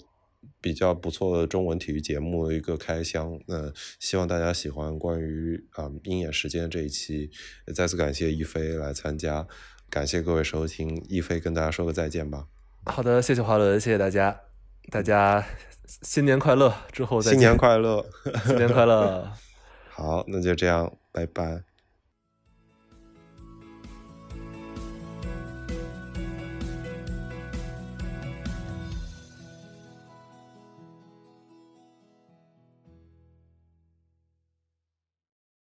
比较不错的中文体育节目的一个开箱。那希望大家喜欢关于啊《鹰眼时间》这一期，再次感谢一飞来参加，感谢各位收听，一飞跟大家说个再见吧。好的，谢谢华伦，谢谢大家，大家新年快乐！之后再新年快乐，新年快乐！好，那就这样，拜拜。